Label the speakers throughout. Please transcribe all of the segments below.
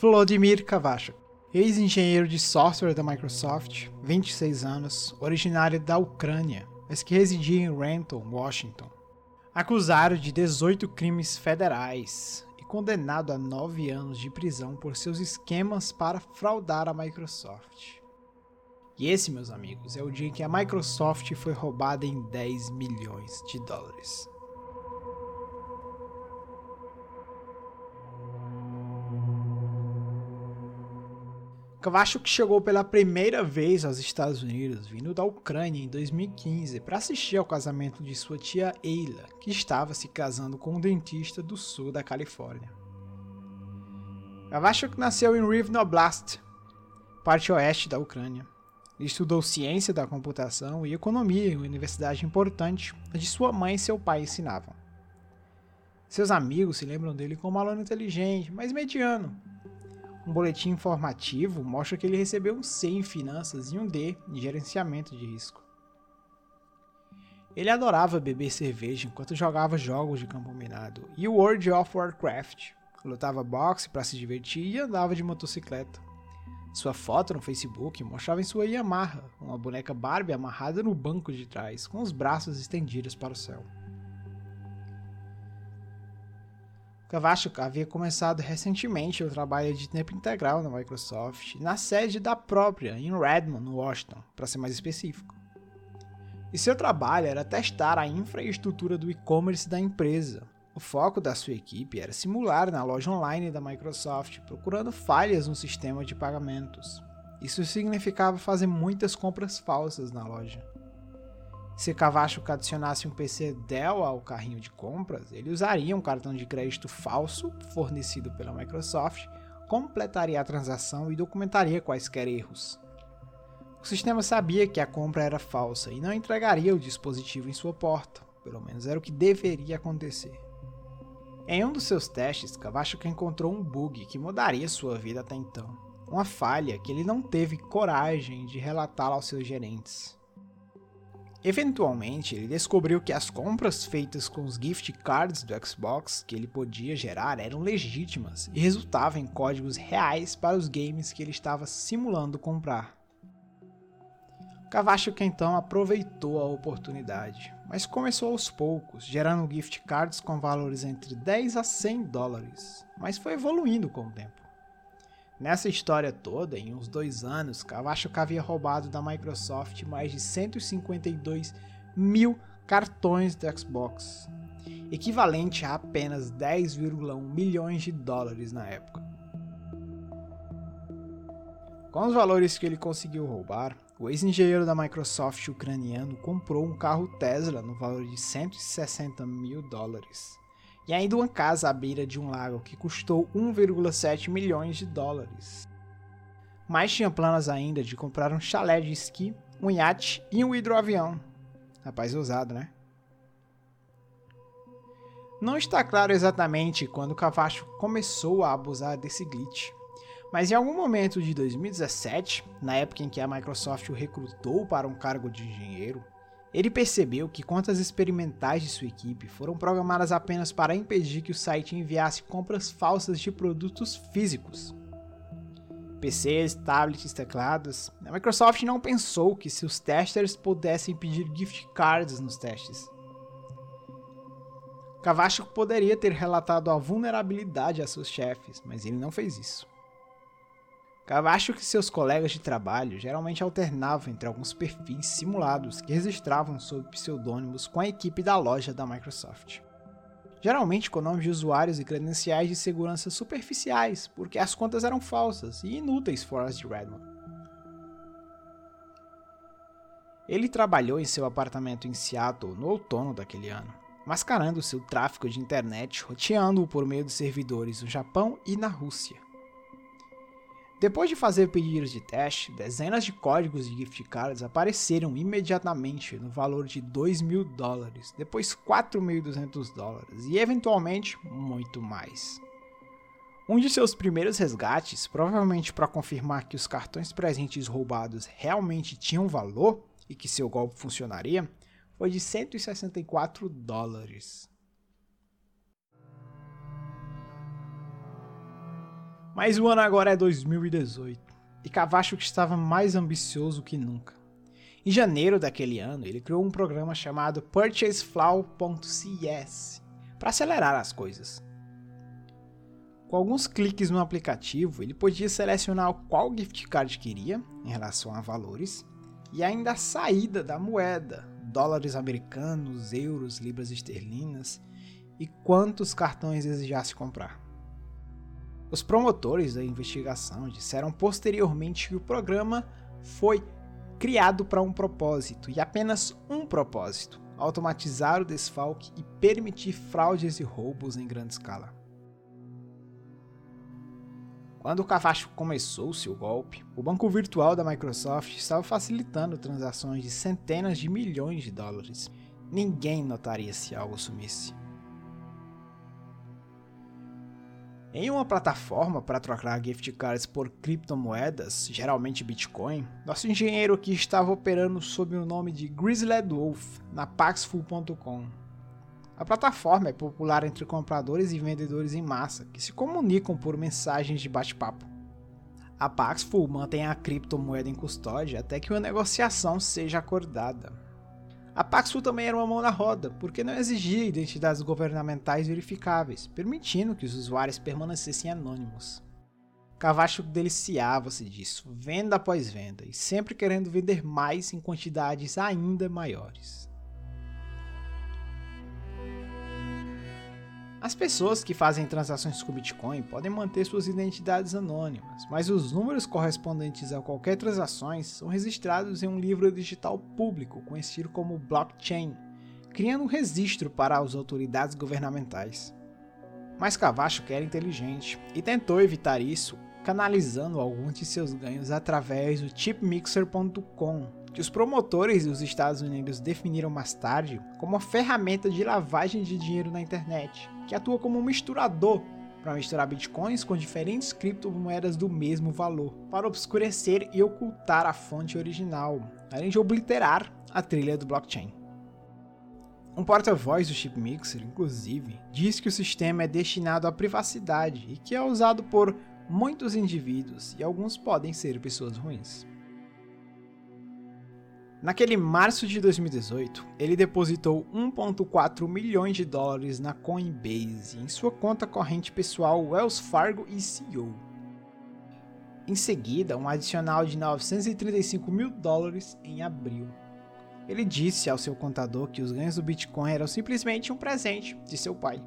Speaker 1: Vladimir Kavachuk, ex-engenheiro de software da Microsoft, 26 anos, originário da Ucrânia, mas que residia em Renton, Washington. Acusado de 18 crimes federais e condenado a 9 anos de prisão por seus esquemas para fraudar a Microsoft. E esse, meus amigos, é o dia em que a Microsoft foi roubada em 10 milhões de dólares. Kavachuk chegou pela primeira vez aos Estados Unidos, vindo da Ucrânia em 2015, para assistir ao casamento de sua tia Eila, que estava se casando com um dentista do sul da Califórnia. Kavachuk nasceu em Rivnoblast, parte oeste da Ucrânia. Ele estudou ciência da computação e economia em uma universidade importante, onde sua mãe e seu pai ensinavam. Seus amigos se lembram dele como aluno inteligente, mas mediano, um boletim informativo mostra que ele recebeu um C em finanças e um D em gerenciamento de risco. Ele adorava beber cerveja enquanto jogava jogos de campo minado e World of Warcraft. Lutava boxe para se divertir e andava de motocicleta. Sua foto no Facebook mostrava em sua Yamaha, uma boneca Barbie amarrada no banco de trás, com os braços estendidos para o céu. Kavachuk havia começado recentemente o trabalho de tempo integral na Microsoft, na sede da própria, em Redmond, Washington, para ser mais específico. E seu trabalho era testar a infraestrutura do e-commerce da empresa. O foco da sua equipe era simular na loja online da Microsoft, procurando falhas no sistema de pagamentos. Isso significava fazer muitas compras falsas na loja. Se Cavacho adicionasse um PC Dell ao carrinho de compras, ele usaria um cartão de crédito falso fornecido pela Microsoft, completaria a transação e documentaria quaisquer erros. O sistema sabia que a compra era falsa e não entregaria o dispositivo em sua porta, pelo menos era o que deveria acontecer. Em um dos seus testes, Cavacho encontrou um bug que mudaria sua vida até então, uma falha que ele não teve coragem de relatá-la aos seus gerentes. Eventualmente, ele descobriu que as compras feitas com os gift cards do Xbox que ele podia gerar eram legítimas e resultavam em códigos reais para os games que ele estava simulando comprar. Cavacho então aproveitou a oportunidade, mas começou aos poucos, gerando gift cards com valores entre 10 a 100 dólares, mas foi evoluindo com o tempo. Nessa história toda, em uns dois anos, Kawashuk havia roubado da Microsoft mais de 152 mil cartões do Xbox, equivalente a apenas 10,1 milhões de dólares na época. Com os valores que ele conseguiu roubar, o ex-engenheiro da Microsoft ucraniano comprou um carro Tesla no valor de 160 mil dólares e ainda uma casa à beira de um lago que custou 1,7 milhões de dólares. Mas tinha planos ainda de comprar um chalé de esqui, um iate e um hidroavião. Rapaz ousado, né? Não está claro exatamente quando Cavacho começou a abusar desse glitch, mas em algum momento de 2017, na época em que a Microsoft o recrutou para um cargo de engenheiro, ele percebeu que contas experimentais de sua equipe foram programadas apenas para impedir que o site enviasse compras falsas de produtos físicos. PCs, tablets, teclados. A Microsoft não pensou que seus testers pudessem pedir gift cards nos testes. Cavacho poderia ter relatado a vulnerabilidade a seus chefes, mas ele não fez isso. Acho que seus colegas de trabalho geralmente alternavam entre alguns perfis simulados que registravam sob pseudônimos com a equipe da loja da Microsoft. Geralmente com nomes de usuários e credenciais de segurança superficiais, porque as contas eram falsas e inúteis fora de Redmond. Ele trabalhou em seu apartamento em Seattle no outono daquele ano, mascarando seu tráfego de internet, roteando-o por meio de servidores no Japão e na Rússia. Depois de fazer pedidos de teste, dezenas de códigos de gift cards apareceram imediatamente no valor de 2 mil dólares, depois 4.200 dólares e eventualmente muito mais. Um de seus primeiros resgates, provavelmente para confirmar que os cartões presentes roubados realmente tinham valor e que seu golpe funcionaria, foi de 164 dólares. Mas o ano agora é 2018 e Cavacho estava mais ambicioso que nunca. Em janeiro daquele ano, ele criou um programa chamado PurchaseFlow.cs para acelerar as coisas. Com alguns cliques no aplicativo, ele podia selecionar qual gift card queria em relação a valores e ainda a saída da moeda, dólares americanos, euros, libras esterlinas e quantos cartões desejasse comprar. Os promotores da investigação disseram posteriormente que o programa foi criado para um propósito e apenas um propósito: automatizar o desfalque e permitir fraudes e roubos em grande escala. Quando o Cavacho começou seu golpe, o banco virtual da Microsoft estava facilitando transações de centenas de milhões de dólares. Ninguém notaria se algo sumisse. Em uma plataforma para trocar gift cards por criptomoedas, geralmente Bitcoin, nosso engenheiro aqui estava operando sob o nome de Grizzled Wolf na Paxful.com. A plataforma é popular entre compradores e vendedores em massa que se comunicam por mensagens de bate-papo. A Paxful mantém a criptomoeda em custódia até que uma negociação seja acordada. A Paxful também era uma mão na roda, porque não exigia identidades governamentais verificáveis, permitindo que os usuários permanecessem anônimos. Cavacho deliciava-se disso, venda após venda, e sempre querendo vender mais em quantidades ainda maiores. As pessoas que fazem transações com Bitcoin podem manter suas identidades anônimas, mas os números correspondentes a qualquer transação são registrados em um livro digital público conhecido como blockchain, criando um registro para as autoridades governamentais. Mas Cavacho era inteligente e tentou evitar isso canalizando alguns de seus ganhos através do chipmixer.com, que os promotores dos Estados Unidos definiram mais tarde como uma ferramenta de lavagem de dinheiro na internet, que atua como um misturador para misturar bitcoins com diferentes criptomoedas do mesmo valor, para obscurecer e ocultar a fonte original, além de obliterar a trilha do blockchain. Um porta-voz do Chipmixer, inclusive, diz que o sistema é destinado à privacidade e que é usado por muitos indivíduos e alguns podem ser pessoas ruins. Naquele março de 2018, ele depositou 1,4 milhões de dólares na Coinbase em sua conta corrente pessoal Wells Fargo ECO. Em seguida, um adicional de 935 mil dólares em abril. Ele disse ao seu contador que os ganhos do Bitcoin eram simplesmente um presente de seu pai.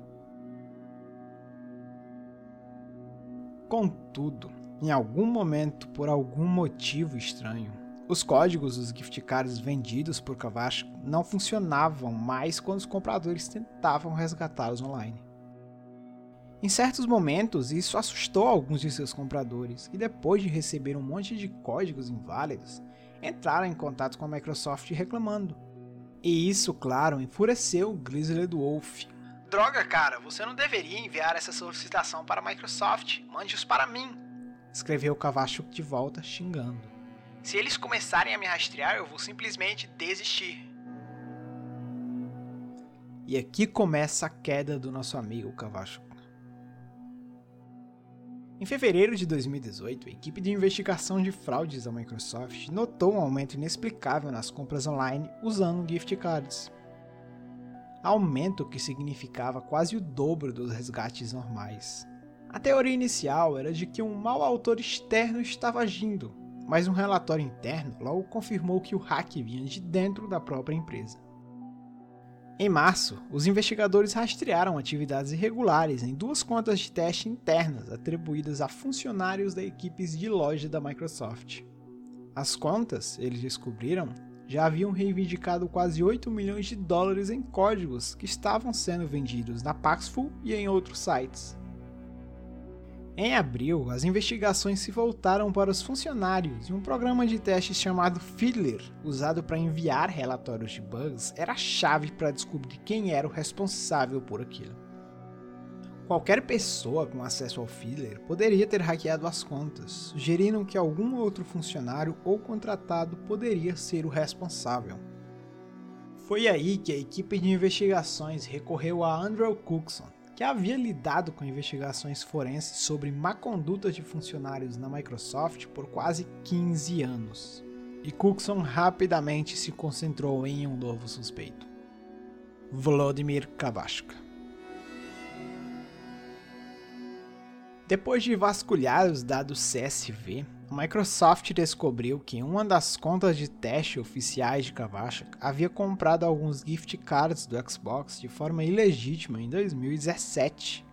Speaker 1: Contudo, em algum momento, por algum motivo estranho, os códigos dos gift cards vendidos por Kavash não funcionavam mais quando os compradores tentavam resgatá-los online. Em certos momentos, isso assustou alguns de seus compradores, e depois de receber um monte de códigos inválidos, entraram em contato com a Microsoft reclamando. E isso, claro, enfureceu o Grizzly Wolf. Droga, cara, você não deveria enviar essa solicitação para a Microsoft, mande-os para mim, escreveu Cavacho de volta, xingando. Se eles começarem a me rastrear, eu vou simplesmente desistir. E aqui começa a queda do nosso amigo Cavacho. Em fevereiro de 2018, a equipe de investigação de fraudes da Microsoft notou um aumento inexplicável nas compras online usando gift cards. Aumento que significava quase o dobro dos resgates normais. A teoria inicial era de que um mau autor externo estava agindo, mas um relatório interno logo confirmou que o hack vinha de dentro da própria empresa. Em março, os investigadores rastrearam atividades irregulares em duas contas de teste internas atribuídas a funcionários da equipes de loja da Microsoft. As contas, eles descobriram, já haviam reivindicado quase 8 milhões de dólares em códigos que estavam sendo vendidos na Paxful e em outros sites. Em abril, as investigações se voltaram para os funcionários e um programa de teste chamado Fiddler, usado para enviar relatórios de bugs, era a chave para descobrir quem era o responsável por aquilo. Qualquer pessoa com acesso ao Fiddler poderia ter hackeado as contas, sugerindo que algum outro funcionário ou contratado poderia ser o responsável. Foi aí que a equipe de investigações recorreu a Andrew Cookson, que havia lidado com investigações forenses sobre má conduta de funcionários na Microsoft por quase 15 anos. E Cookson rapidamente se concentrou em um novo suspeito: Vladimir Kavashka. Depois de vasculhar os dados CSV, a Microsoft descobriu que em uma das contas de teste oficiais de Kavachak havia comprado alguns gift cards do Xbox de forma ilegítima em 2017.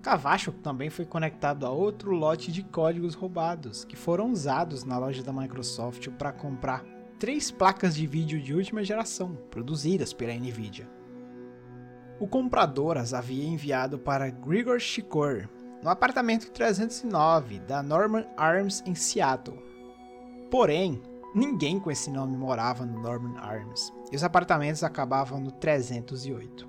Speaker 1: Kavachak também foi conectado a outro lote de códigos roubados que foram usados na loja da Microsoft para comprar três placas de vídeo de última geração produzidas pela Nvidia. O comprador as havia enviado para Grigor Shikor, no apartamento 309 da Norman Arms em Seattle. Porém, ninguém com esse nome morava no Norman Arms e os apartamentos acabavam no 308.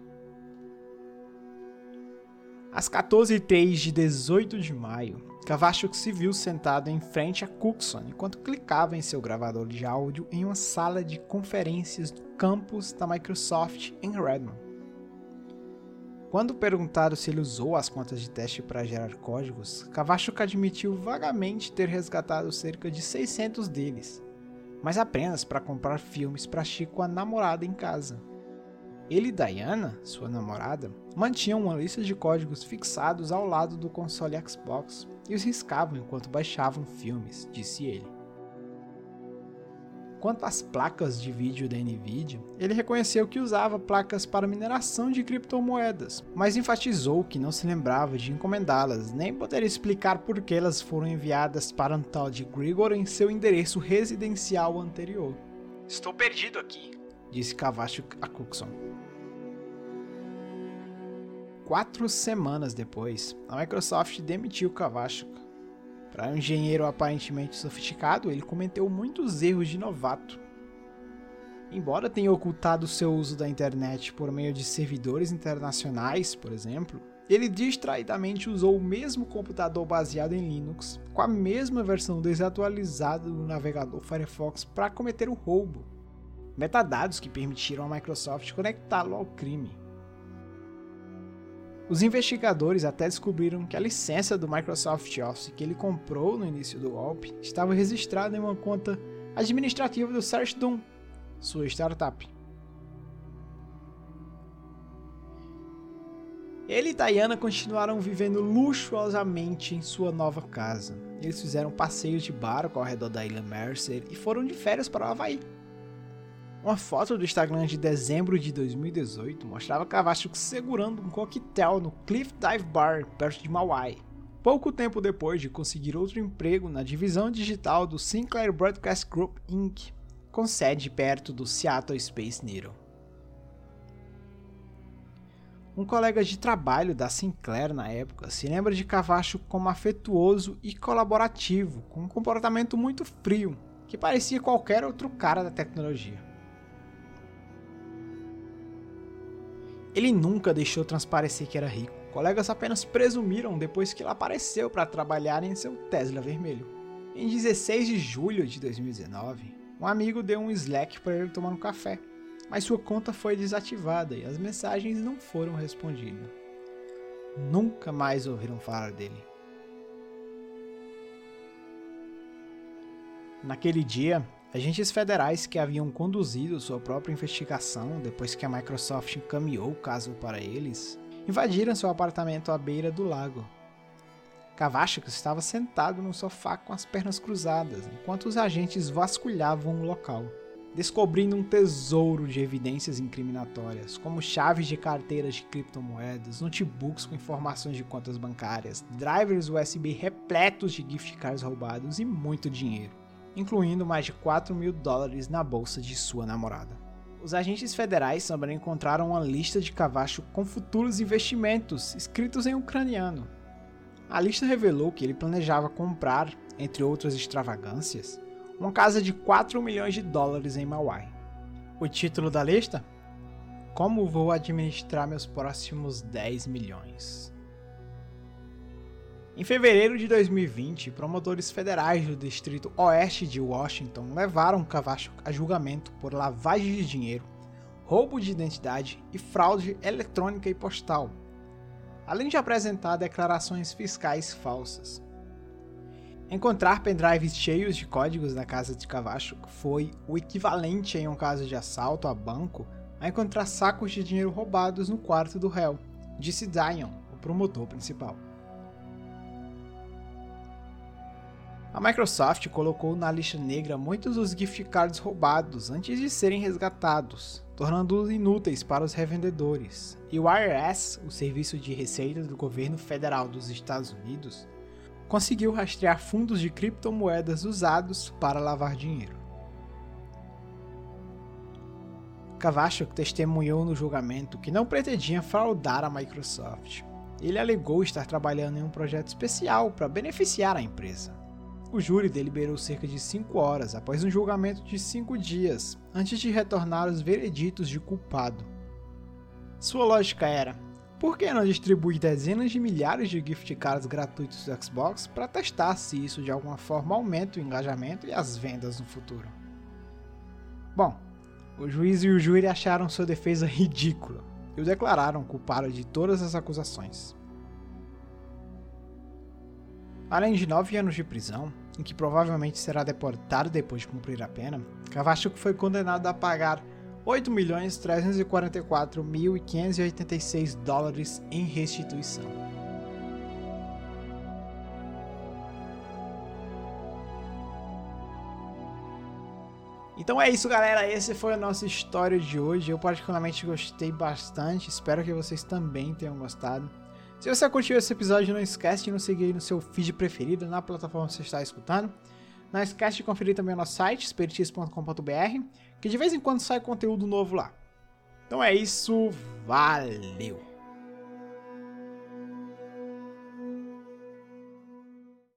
Speaker 1: Às 14h03 de 18 de maio, Cavachuk se viu sentado em frente a Cookson enquanto clicava em seu gravador de áudio em uma sala de conferências do campus da Microsoft em Redmond. Quando perguntado se ele usou as contas de teste para gerar códigos, Kavachuk admitiu vagamente ter resgatado cerca de 600 deles, mas apenas para comprar filmes para Chico a namorada em casa. Ele e Diana, sua namorada, mantinham uma lista de códigos fixados ao lado do console Xbox e os riscavam enquanto baixavam filmes, disse ele. Quanto às placas de vídeo da Nvidia, ele reconheceu que usava placas para mineração de criptomoedas, mas enfatizou que não se lembrava de encomendá-las, nem poderia explicar por que elas foram enviadas para um tal de Grigor em seu endereço residencial anterior. Estou perdido aqui, disse Cavacho a Cookson. Quatro semanas depois, a Microsoft demitiu Cavacho para um engenheiro aparentemente sofisticado, ele cometeu muitos erros de novato. Embora tenha ocultado seu uso da internet por meio de servidores internacionais, por exemplo, ele distraidamente usou o mesmo computador baseado em Linux, com a mesma versão desatualizada do navegador Firefox para cometer o roubo. Metadados que permitiram à Microsoft conectá-lo ao crime. Os investigadores até descobriram que a licença do Microsoft Office que ele comprou no início do golpe estava registrada em uma conta administrativa do Serge Doom, sua startup. Ele e Diana continuaram vivendo luxuosamente em sua nova casa. Eles fizeram passeios de barco ao redor da ilha Mercer e foram de férias para o Havaí. Uma foto do Instagram de dezembro de 2018 mostrava Cavachuk segurando um coquetel no Cliff Dive Bar, perto de Maui. Pouco tempo depois de conseguir outro emprego na divisão digital do Sinclair Broadcast Group Inc., com sede perto do Seattle Space Needle. Um colega de trabalho da Sinclair na época se lembra de Cavacho como afetuoso e colaborativo, com um comportamento muito frio, que parecia qualquer outro cara da tecnologia. Ele nunca deixou transparecer que era rico. Colegas apenas presumiram depois que ele apareceu para trabalhar em seu Tesla vermelho. Em 16 de julho de 2019, um amigo deu um Slack para ele tomar um café, mas sua conta foi desativada e as mensagens não foram respondidas. Nunca mais ouviram falar dele. Naquele dia, Agentes federais que haviam conduzido sua própria investigação depois que a Microsoft encaminhou o caso para eles, invadiram seu apartamento à beira do lago. Kavachik estava sentado no sofá com as pernas cruzadas, enquanto os agentes vasculhavam o local, descobrindo um tesouro de evidências incriminatórias, como chaves de carteiras de criptomoedas, notebooks com informações de contas bancárias, drivers USB repletos de gift cards roubados e muito dinheiro incluindo mais de 4 mil dólares na bolsa de sua namorada. Os agentes federais também encontraram uma lista de Cavacho com futuros investimentos escritos em ucraniano. A lista revelou que ele planejava comprar, entre outras extravagâncias, uma casa de 4 milhões de dólares em Maui. O título da lista? Como vou administrar meus próximos 10 milhões? Em fevereiro de 2020, promotores federais do Distrito Oeste de Washington levaram Cavacho a julgamento por lavagem de dinheiro, roubo de identidade e fraude eletrônica e postal, além de apresentar declarações fiscais falsas. Encontrar pendrives cheios de códigos na casa de Cavachuk foi o equivalente em um caso de assalto a banco a encontrar sacos de dinheiro roubados no quarto do réu, disse Dion, o promotor principal. A Microsoft colocou na lista negra muitos dos gift cards roubados antes de serem resgatados, tornando-os inúteis para os revendedores. E o IRS, o Serviço de Receita do Governo Federal dos Estados Unidos, conseguiu rastrear fundos de criptomoedas usados para lavar dinheiro. Kavachuk testemunhou no julgamento que não pretendia fraudar a Microsoft. Ele alegou estar trabalhando em um projeto especial para beneficiar a empresa. O júri deliberou cerca de 5 horas após um julgamento de 5 dias, antes de retornar os vereditos de culpado. Sua lógica era: por que não distribuir dezenas de milhares de gift cards gratuitos do Xbox para testar se isso de alguma forma aumenta o engajamento e as vendas no futuro? Bom, o juiz e o júri acharam sua defesa ridícula e o declararam culpado de todas as acusações. Além de nove anos de prisão, em que provavelmente será deportado depois de cumprir a pena, Cavachuk foi condenado a pagar 8.344.586 dólares em restituição. Então é isso, galera. Esse foi a nossa história de hoje. Eu particularmente gostei bastante. Espero que vocês também tenham gostado. Se você curtiu esse episódio, não esquece de nos seguir no seu feed preferido, na plataforma que você está escutando. Não esquece de conferir também o nosso site, espiritismo.com.br, que de vez em quando sai conteúdo novo lá. Então é isso, valeu!